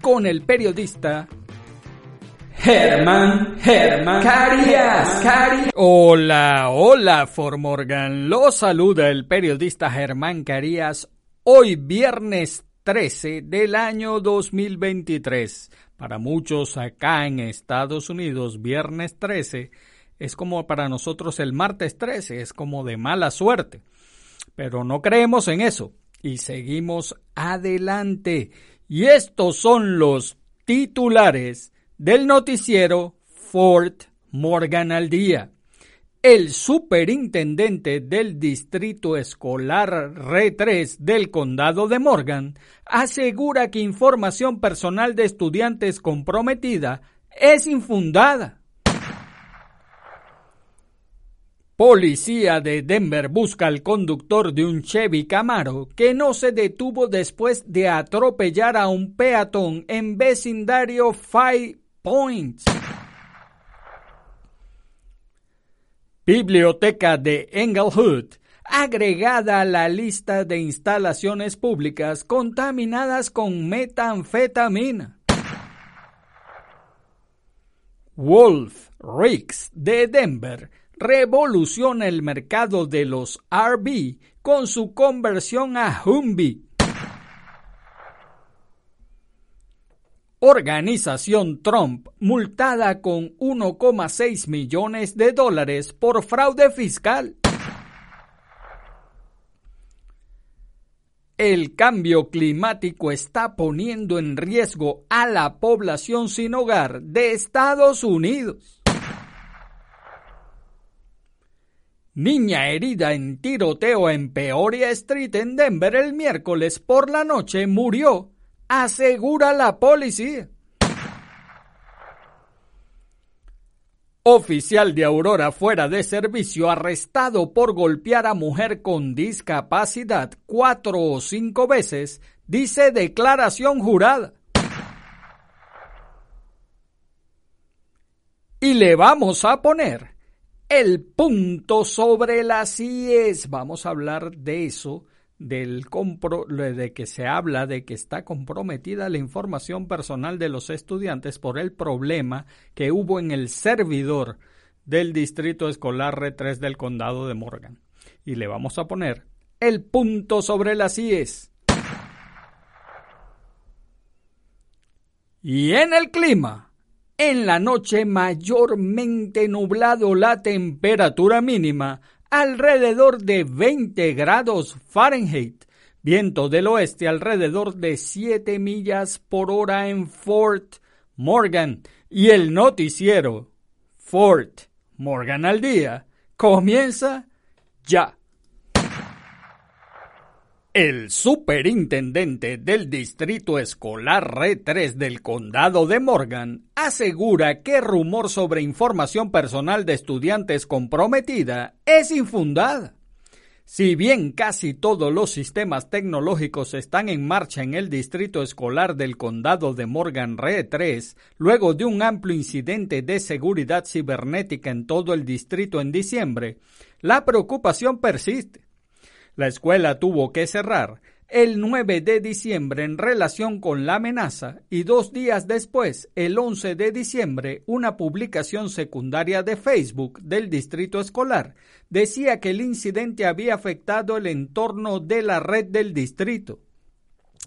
con el periodista Germán, Germán Carías, Carías. Hola, hola Formorgan. Lo saluda el periodista Germán Carías hoy viernes 13 del año 2023. Para muchos acá en Estados Unidos, viernes 13 es como para nosotros el martes 13, es como de mala suerte. Pero no creemos en eso y seguimos adelante. Y estos son los titulares del noticiero Fort Morgan al día. El superintendente del Distrito Escolar R3 del Condado de Morgan asegura que información personal de estudiantes comprometida es infundada. Policía de Denver busca al conductor de un Chevy Camaro que no se detuvo después de atropellar a un peatón en vecindario Five Points. Biblioteca de Englewood, agregada a la lista de instalaciones públicas contaminadas con metanfetamina. Wolf Ricks de Denver revoluciona el mercado de los RV con su conversión a Humvee. Organización Trump multada con 1,6 millones de dólares por fraude fiscal. El cambio climático está poniendo en riesgo a la población sin hogar de Estados Unidos. Niña herida en tiroteo en Peoria Street en Denver el miércoles por la noche murió asegura la policía. Oficial de Aurora fuera de servicio arrestado por golpear a mujer con discapacidad cuatro o cinco veces, dice declaración jurada. Y le vamos a poner el punto sobre las IES. Vamos a hablar de eso del de que se habla de que está comprometida la información personal de los estudiantes por el problema que hubo en el servidor del Distrito Escolar R3 del Condado de Morgan. Y le vamos a poner el punto sobre las IES. Y en el clima, en la noche mayormente nublado la temperatura mínima alrededor de 20 grados Fahrenheit. Viento del oeste alrededor de 7 millas por hora en Fort Morgan. Y el noticiero Fort Morgan al día comienza ya. El superintendente del Distrito Escolar R3 del Condado de Morgan asegura que rumor sobre información personal de estudiantes comprometida es infundada. Si bien casi todos los sistemas tecnológicos están en marcha en el Distrito Escolar del Condado de Morgan R3, luego de un amplio incidente de seguridad cibernética en todo el distrito en diciembre, la preocupación persiste. La escuela tuvo que cerrar el 9 de diciembre en relación con la amenaza y dos días después, el 11 de diciembre, una publicación secundaria de Facebook del distrito escolar decía que el incidente había afectado el entorno de la red del distrito.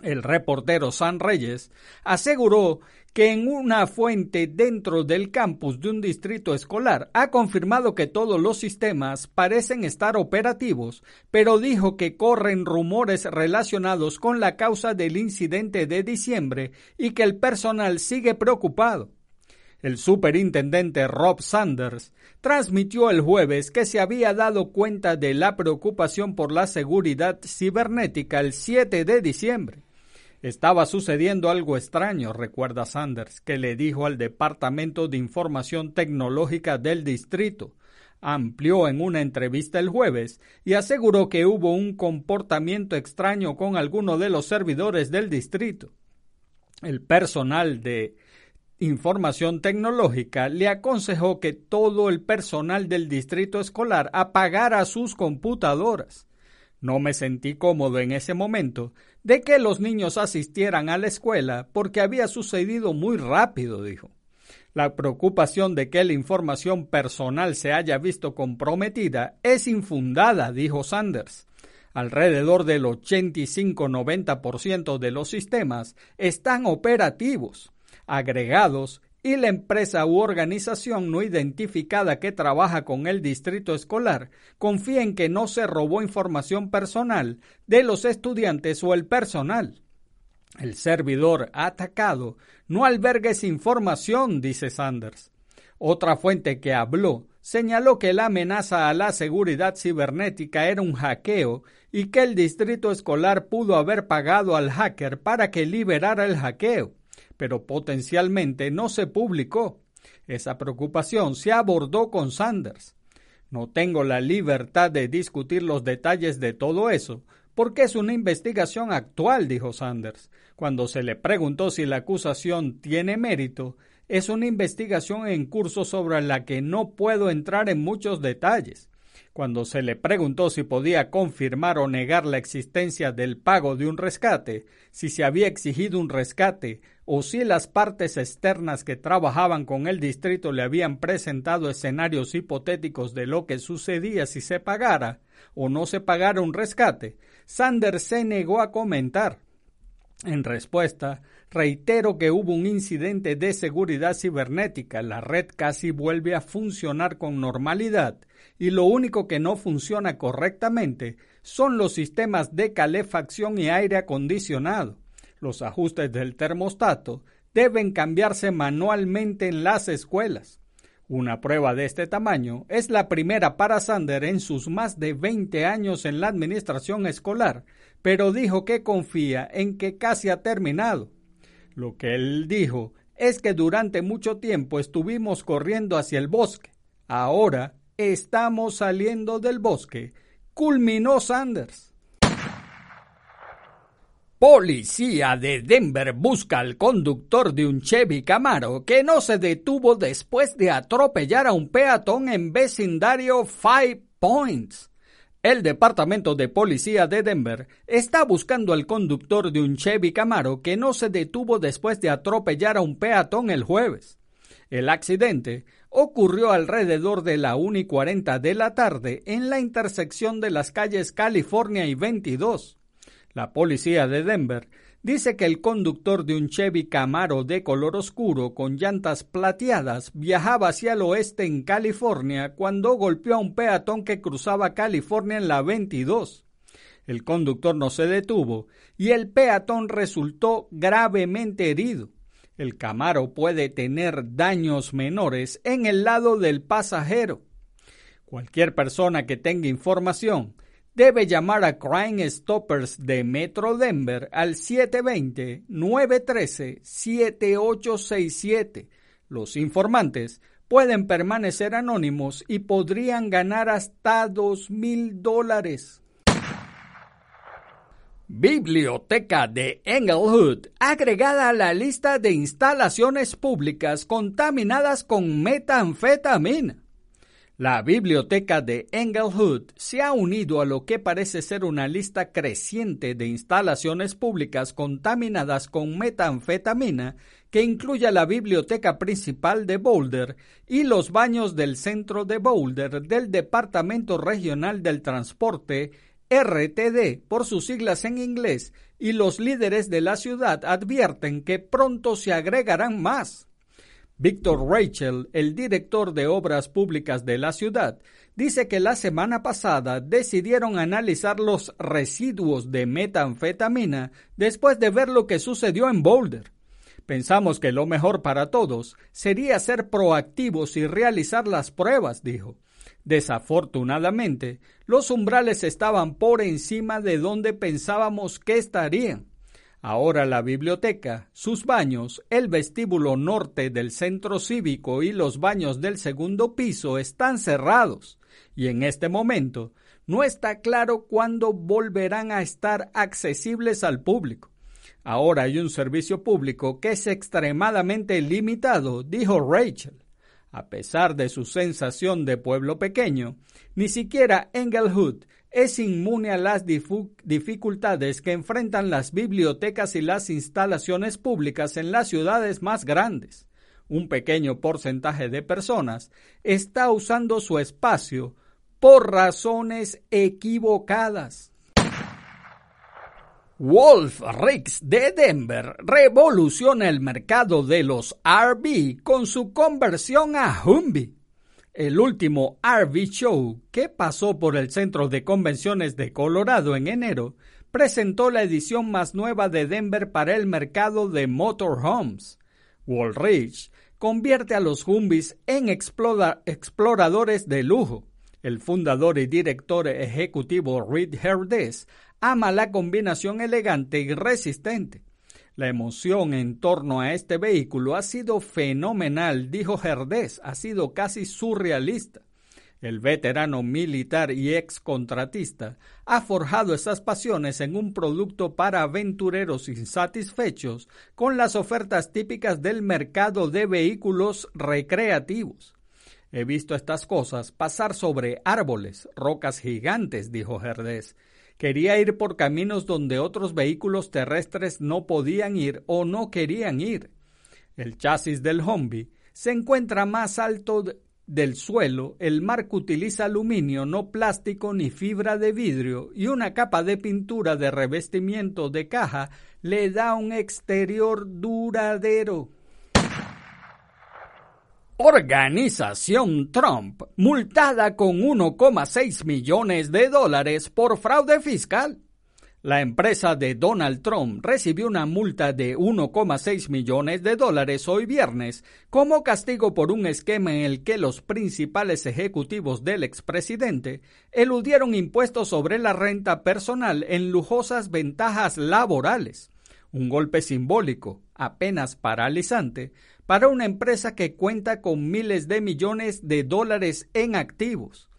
El reportero San Reyes aseguró que en una fuente dentro del campus de un distrito escolar ha confirmado que todos los sistemas parecen estar operativos, pero dijo que corren rumores relacionados con la causa del incidente de diciembre y que el personal sigue preocupado. El superintendente Rob Sanders transmitió el jueves que se había dado cuenta de la preocupación por la seguridad cibernética el 7 de diciembre. Estaba sucediendo algo extraño, recuerda Sanders, que le dijo al Departamento de Información Tecnológica del distrito. Amplió en una entrevista el jueves y aseguró que hubo un comportamiento extraño con alguno de los servidores del distrito. El personal de Información Tecnológica le aconsejó que todo el personal del distrito escolar apagara sus computadoras. No me sentí cómodo en ese momento de que los niños asistieran a la escuela porque había sucedido muy rápido, dijo. La preocupación de que la información personal se haya visto comprometida es infundada, dijo Sanders. Alrededor del 85-90% de los sistemas están operativos agregados y la empresa u organización no identificada que trabaja con el distrito escolar confía en que no se robó información personal de los estudiantes o el personal. El servidor atacado no alberga esa información, dice Sanders. Otra fuente que habló señaló que la amenaza a la seguridad cibernética era un hackeo y que el distrito escolar pudo haber pagado al hacker para que liberara el hackeo pero potencialmente no se publicó. Esa preocupación se abordó con Sanders. No tengo la libertad de discutir los detalles de todo eso, porque es una investigación actual, dijo Sanders. Cuando se le preguntó si la acusación tiene mérito, es una investigación en curso sobre la que no puedo entrar en muchos detalles. Cuando se le preguntó si podía confirmar o negar la existencia del pago de un rescate, si se había exigido un rescate o si las partes externas que trabajaban con el distrito le habían presentado escenarios hipotéticos de lo que sucedía si se pagara o no se pagara un rescate, Sanders se negó a comentar. En respuesta, reitero que hubo un incidente de seguridad cibernética. La red casi vuelve a funcionar con normalidad y lo único que no funciona correctamente son los sistemas de calefacción y aire acondicionado. Los ajustes del termostato deben cambiarse manualmente en las escuelas. Una prueba de este tamaño es la primera para Sander en sus más de 20 años en la administración escolar, pero dijo que confía en que casi ha terminado. Lo que él dijo es que durante mucho tiempo estuvimos corriendo hacia el bosque. Ahora estamos saliendo del bosque, culminó Sanders. Policía de Denver busca al conductor de un Chevy Camaro que no se detuvo después de atropellar a un peatón en vecindario Five Points. El Departamento de Policía de Denver está buscando al conductor de un Chevy Camaro que no se detuvo después de atropellar a un peatón el jueves. El accidente ocurrió alrededor de la 1 y 40 de la tarde en la intersección de las calles California y 22. La policía de Denver dice que el conductor de un Chevy Camaro de color oscuro con llantas plateadas viajaba hacia el oeste en California cuando golpeó a un peatón que cruzaba California en la 22. El conductor no se detuvo y el peatón resultó gravemente herido. El Camaro puede tener daños menores en el lado del pasajero. Cualquier persona que tenga información debe llamar a Crime Stoppers de Metro Denver al 720-913-7867. Los informantes pueden permanecer anónimos y podrían ganar hasta dos mil dólares. Biblioteca de Englewood, agregada a la lista de instalaciones públicas contaminadas con metanfetamina. La biblioteca de Englewood se ha unido a lo que parece ser una lista creciente de instalaciones públicas contaminadas con metanfetamina que incluye la biblioteca principal de Boulder y los baños del centro de Boulder del Departamento Regional del Transporte RTD por sus siglas en inglés, y los líderes de la ciudad advierten que pronto se agregarán más. Víctor Rachel, el director de obras públicas de la ciudad, dice que la semana pasada decidieron analizar los residuos de metanfetamina después de ver lo que sucedió en Boulder. Pensamos que lo mejor para todos sería ser proactivos y realizar las pruebas, dijo. Desafortunadamente, los umbrales estaban por encima de donde pensábamos que estarían. Ahora la biblioteca, sus baños, el vestíbulo norte del centro cívico y los baños del segundo piso están cerrados, y en este momento no está claro cuándo volverán a estar accesibles al público. Ahora hay un servicio público que es extremadamente limitado, dijo Rachel. A pesar de su sensación de pueblo pequeño, ni siquiera Englewood es inmune a las dificultades que enfrentan las bibliotecas y las instalaciones públicas en las ciudades más grandes. Un pequeño porcentaje de personas está usando su espacio por razones equivocadas. Wolf Ricks de Denver revoluciona el mercado de los RV con su conversión a Humvee. El último RV Show, que pasó por el Centro de Convenciones de Colorado en enero, presentó la edición más nueva de Denver para el mercado de motorhomes. Rich convierte a los Humvees en exploradores de lujo. El fundador y director ejecutivo Reed Herdes ama la combinación elegante y resistente. La emoción en torno a este vehículo ha sido fenomenal, dijo Gerdés, ha sido casi surrealista. El veterano militar y ex contratista ha forjado esas pasiones en un producto para aventureros insatisfechos con las ofertas típicas del mercado de vehículos recreativos. He visto estas cosas pasar sobre árboles, rocas gigantes, dijo Gerdés, Quería ir por caminos donde otros vehículos terrestres no podían ir o no querían ir. El chasis del Humvee se encuentra más alto del suelo, el marco utiliza aluminio, no plástico ni fibra de vidrio y una capa de pintura de revestimiento de caja le da un exterior duradero. Organización Trump, multada con 1,6 millones de dólares por fraude fiscal. La empresa de Donald Trump recibió una multa de 1,6 millones de dólares hoy viernes como castigo por un esquema en el que los principales ejecutivos del expresidente eludieron impuestos sobre la renta personal en lujosas ventajas laborales. Un golpe simbólico, apenas paralizante, para una empresa que cuenta con miles de millones de dólares en activos.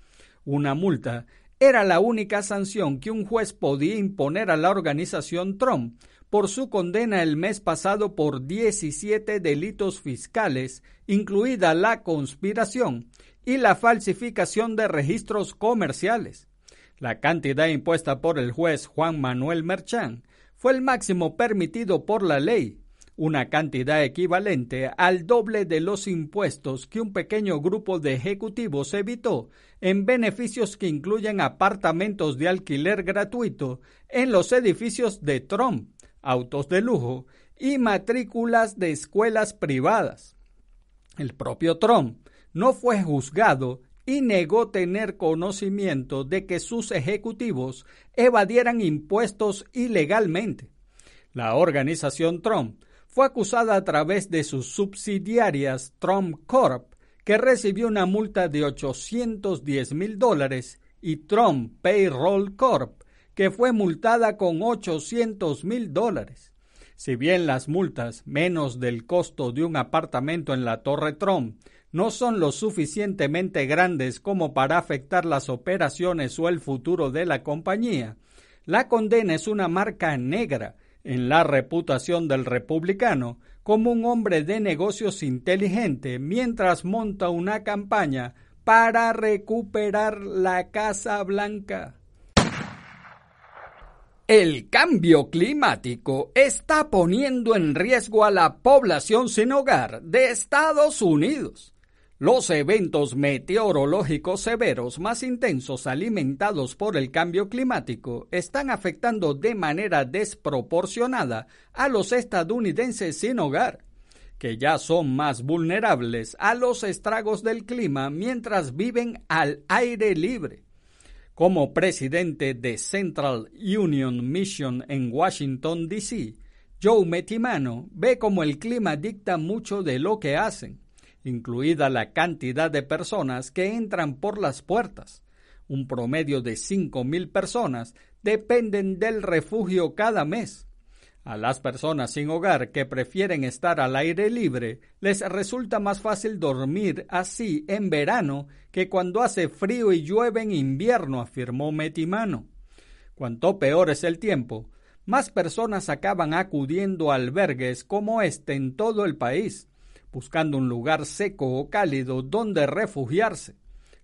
Una multa era la única sanción que un juez podía imponer a la organización Trump por su condena el mes pasado por 17 delitos fiscales, incluida la conspiración y la falsificación de registros comerciales. La cantidad impuesta por el juez Juan Manuel Merchán fue el máximo permitido por la ley, una cantidad equivalente al doble de los impuestos que un pequeño grupo de ejecutivos evitó en beneficios que incluyen apartamentos de alquiler gratuito en los edificios de Trump, autos de lujo y matrículas de escuelas privadas. El propio Trump no fue juzgado y negó tener conocimiento de que sus ejecutivos evadieran impuestos ilegalmente. La organización Trump fue acusada a través de sus subsidiarias Trump Corp, que recibió una multa de 810 mil dólares, y Trump Payroll Corp, que fue multada con 800 mil dólares. Si bien las multas, menos del costo de un apartamento en la Torre Trump, no son lo suficientemente grandes como para afectar las operaciones o el futuro de la compañía, la condena es una marca negra en la reputación del republicano como un hombre de negocios inteligente mientras monta una campaña para recuperar la Casa Blanca. El cambio climático está poniendo en riesgo a la población sin hogar de Estados Unidos. Los eventos meteorológicos severos más intensos alimentados por el cambio climático están afectando de manera desproporcionada a los estadounidenses sin hogar, que ya son más vulnerables a los estragos del clima mientras viven al aire libre. Como presidente de Central Union Mission en Washington, D.C., Joe Metimano ve como el clima dicta mucho de lo que hacen incluida la cantidad de personas que entran por las puertas. Un promedio de 5.000 personas dependen del refugio cada mes. A las personas sin hogar que prefieren estar al aire libre les resulta más fácil dormir así en verano que cuando hace frío y llueve en invierno, afirmó Metimano. Cuanto peor es el tiempo, más personas acaban acudiendo a albergues como este en todo el país buscando un lugar seco o cálido donde refugiarse.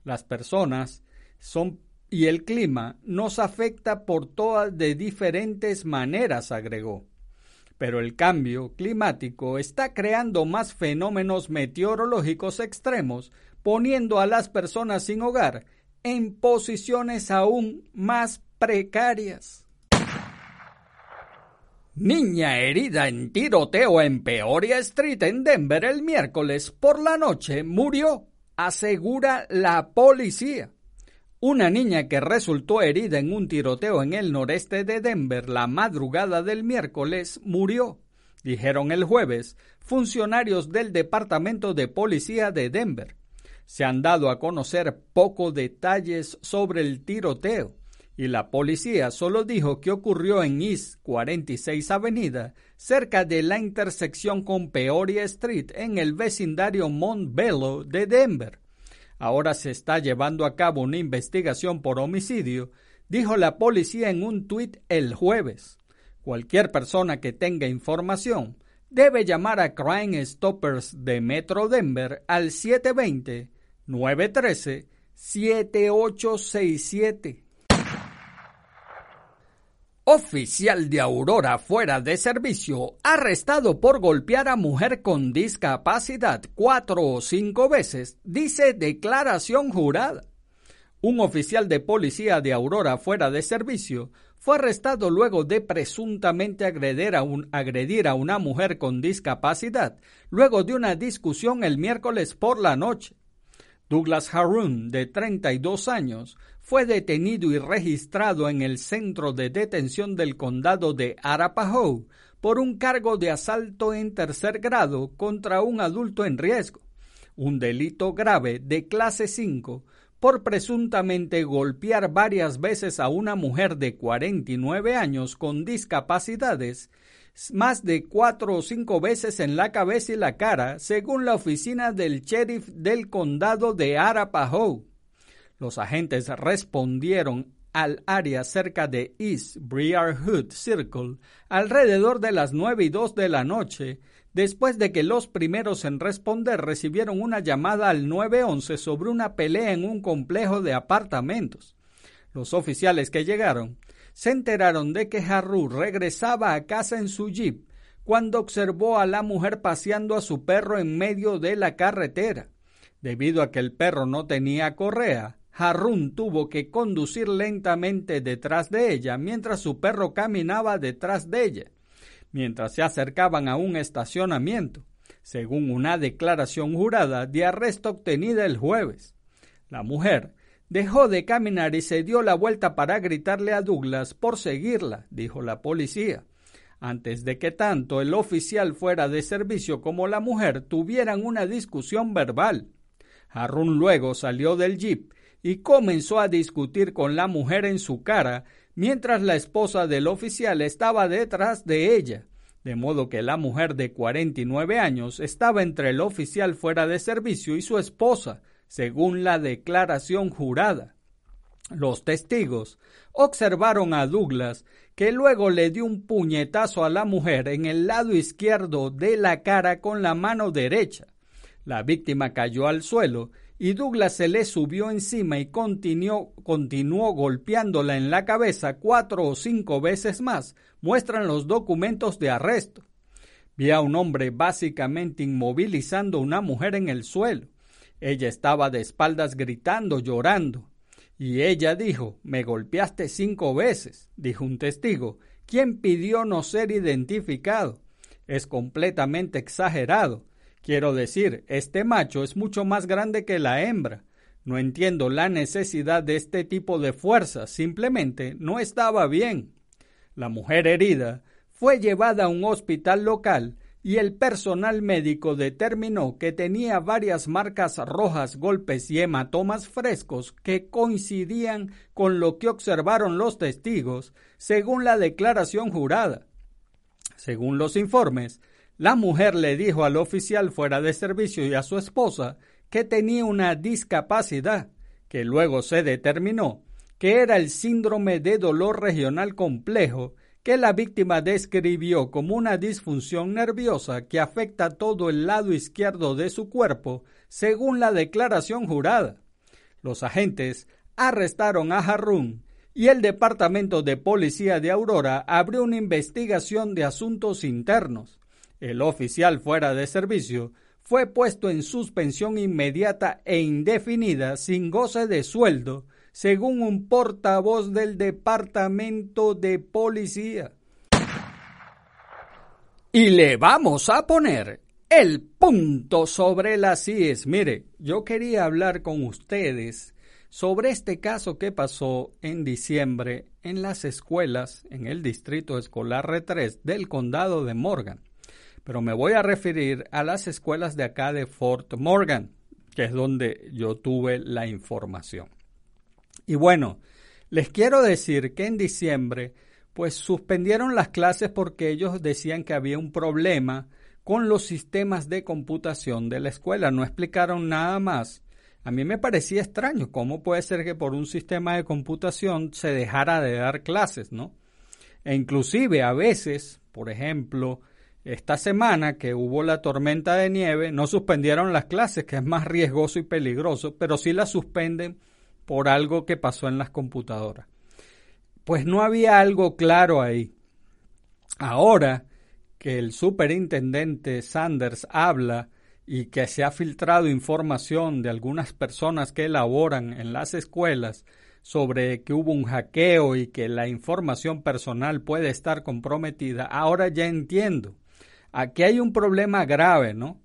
Las personas son y el clima nos afecta por todas de diferentes maneras, agregó. Pero el cambio climático está creando más fenómenos meteorológicos extremos, poniendo a las personas sin hogar en posiciones aún más precarias. Niña herida en tiroteo en Peoria Street en Denver el miércoles por la noche murió, asegura la policía. Una niña que resultó herida en un tiroteo en el noreste de Denver la madrugada del miércoles murió, dijeron el jueves funcionarios del Departamento de Policía de Denver. Se han dado a conocer pocos detalles sobre el tiroteo y la policía solo dijo que ocurrió en East 46 Avenida, cerca de la intersección con Peoria Street en el vecindario Mont Bello de Denver. Ahora se está llevando a cabo una investigación por homicidio, dijo la policía en un tuit el jueves. Cualquier persona que tenga información debe llamar a Crime Stoppers de Metro Denver al 720 913 7867. Oficial de Aurora fuera de servicio, arrestado por golpear a mujer con discapacidad cuatro o cinco veces, dice declaración jurada. Un oficial de policía de Aurora fuera de servicio fue arrestado luego de presuntamente agredir a, una mujer con discapacidad, luego de una discusión el miércoles por la noche. Douglas Harun, de 32 años, fue detenido y registrado en el centro de detención del condado de Arapahoe por un cargo de asalto en tercer grado contra un adulto en riesgo, un delito grave de clase 5 por presuntamente golpear varias veces a una mujer de 49 años con discapacidades más de cuatro o cinco veces en la cabeza y la cara, según la oficina del sheriff del condado de Arapahoe. Los agentes respondieron al área cerca de East Briar Hood Circle alrededor de las nueve y dos de la noche, después de que los primeros en responder recibieron una llamada al 911 sobre una pelea en un complejo de apartamentos. Los oficiales que llegaron se enteraron de que Harru regresaba a casa en su jeep cuando observó a la mujer paseando a su perro en medio de la carretera. Debido a que el perro no tenía correa, Harun tuvo que conducir lentamente detrás de ella mientras su perro caminaba detrás de ella, mientras se acercaban a un estacionamiento, según una declaración jurada de arresto obtenida el jueves. La mujer dejó de caminar y se dio la vuelta para gritarle a Douglas por seguirla, dijo la policía, antes de que tanto el oficial fuera de servicio como la mujer tuvieran una discusión verbal. Harun luego salió del jeep y comenzó a discutir con la mujer en su cara, mientras la esposa del oficial estaba detrás de ella, de modo que la mujer de 49 años estaba entre el oficial fuera de servicio y su esposa, según la declaración jurada. Los testigos observaron a Douglas, que luego le dio un puñetazo a la mujer en el lado izquierdo de la cara con la mano derecha. La víctima cayó al suelo y Douglas se le subió encima y continuó, continuó golpeándola en la cabeza cuatro o cinco veces más, muestran los documentos de arresto. Vi a un hombre básicamente inmovilizando a una mujer en el suelo. Ella estaba de espaldas gritando, llorando. Y ella dijo, me golpeaste cinco veces, dijo un testigo, quien pidió no ser identificado. Es completamente exagerado. Quiero decir, este macho es mucho más grande que la hembra. No entiendo la necesidad de este tipo de fuerza, simplemente no estaba bien. La mujer herida fue llevada a un hospital local y el personal médico determinó que tenía varias marcas rojas, golpes y hematomas frescos que coincidían con lo que observaron los testigos, según la declaración jurada. Según los informes, la mujer le dijo al oficial fuera de servicio y a su esposa que tenía una discapacidad, que luego se determinó que era el síndrome de dolor regional complejo que la víctima describió como una disfunción nerviosa que afecta todo el lado izquierdo de su cuerpo, según la declaración jurada. Los agentes arrestaron a Harun y el Departamento de Policía de Aurora abrió una investigación de asuntos internos. El oficial fuera de servicio fue puesto en suspensión inmediata e indefinida sin goce de sueldo según un portavoz del Departamento de Policía. Y le vamos a poner el punto sobre las IES. Mire, yo quería hablar con ustedes sobre este caso que pasó en diciembre en las escuelas en el Distrito Escolar R3 del Condado de Morgan. Pero me voy a referir a las escuelas de acá de Fort Morgan, que es donde yo tuve la información. Y bueno, les quiero decir que en diciembre pues suspendieron las clases porque ellos decían que había un problema con los sistemas de computación de la escuela, no explicaron nada más. A mí me parecía extraño cómo puede ser que por un sistema de computación se dejara de dar clases, ¿no? E inclusive a veces, por ejemplo, esta semana que hubo la tormenta de nieve, no suspendieron las clases, que es más riesgoso y peligroso, pero sí las suspenden por algo que pasó en las computadoras. Pues no había algo claro ahí. Ahora que el superintendente Sanders habla y que se ha filtrado información de algunas personas que elaboran en las escuelas sobre que hubo un hackeo y que la información personal puede estar comprometida, ahora ya entiendo. Aquí hay un problema grave, ¿no?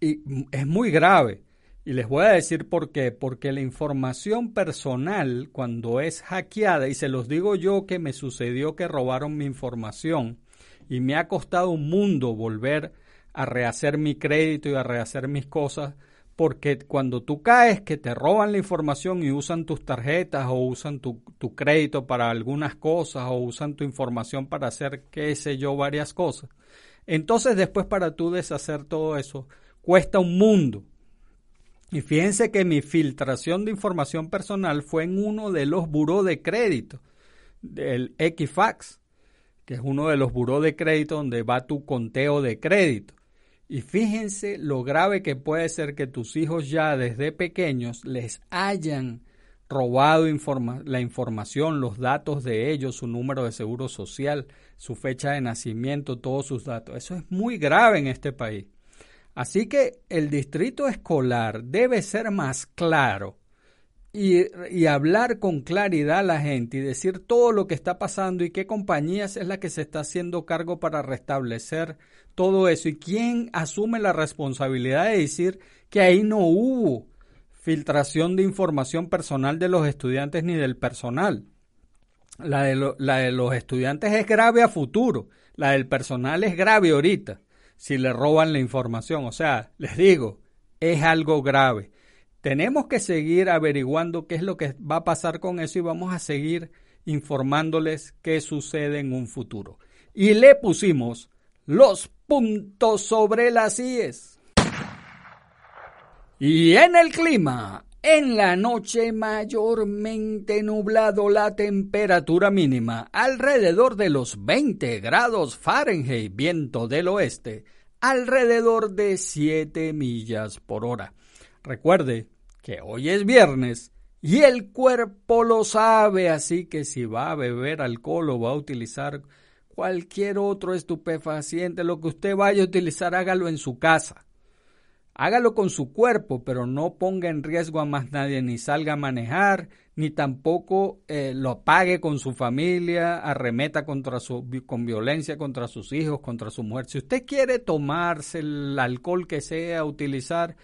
Y es muy grave. Y les voy a decir por qué. Porque la información personal, cuando es hackeada, y se los digo yo que me sucedió que robaron mi información, y me ha costado un mundo volver a rehacer mi crédito y a rehacer mis cosas, porque cuando tú caes que te roban la información y usan tus tarjetas o usan tu, tu, crédito para algunas cosas o usan tu información para hacer qué sé yo varias cosas, entonces después para tú deshacer todo eso cuesta un mundo. Y fíjense que mi filtración de información personal fue en uno de los buró de crédito, del Equifax, que es uno de los buró de crédito donde va tu conteo de crédito. Y fíjense lo grave que puede ser que tus hijos ya desde pequeños les hayan robado la información, los datos de ellos, su número de seguro social, su fecha de nacimiento, todos sus datos. Eso es muy grave en este país. Así que el distrito escolar debe ser más claro y, hablar con claridad a la gente y decir todo lo que está pasando y qué compañías es la que se está haciendo cargo para restablecer todo eso y quién asume la responsabilidad de decir que ahí no hubo filtración de información personal de los estudiantes ni del personal. La de, la de los estudiantes es grave a futuro, la del personal es grave ahorita si le roban la información. O sea, les digo, es algo grave. Tenemos que seguir averiguando qué es lo que va a pasar con eso y vamos a seguir informándoles qué sucede en un futuro. Y le pusimos los puntos sobre las IES. Y en el clima, en la noche mayormente nublado la temperatura mínima alrededor de los 20 grados Fahrenheit, viento del oeste, alrededor de 7 millas por hora. Recuerde que hoy es viernes y el cuerpo lo sabe, así que si va a beber alcohol o va a utilizar cualquier otro estupefaciente, lo que usted vaya a utilizar, hágalo en su casa Hágalo con su cuerpo, pero no ponga en riesgo a más nadie, ni salga a manejar, ni tampoco eh, lo apague con su familia, arremeta con violencia contra sus hijos, contra su mujer. Si usted quiere tomarse el alcohol que sea, utilizar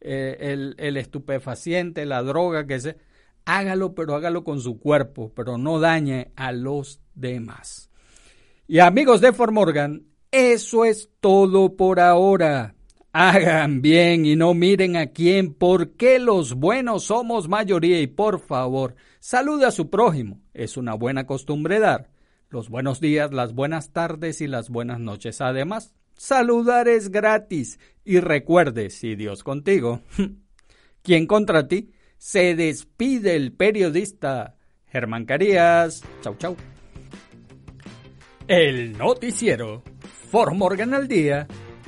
eh, el, el estupefaciente, la droga que sea, hágalo, pero hágalo con su cuerpo, pero no dañe a los demás. Y amigos de Formorgan, eso es todo por ahora. Hagan bien y no miren a quién, porque los buenos somos mayoría y por favor, salude a su prójimo. Es una buena costumbre dar los buenos días, las buenas tardes y las buenas noches. Además, saludar es gratis. Y recuerde, si Dios contigo, ¿quién contra ti? Se despide el periodista Germán Carías. Chau, chau. El noticiero Formorgan al día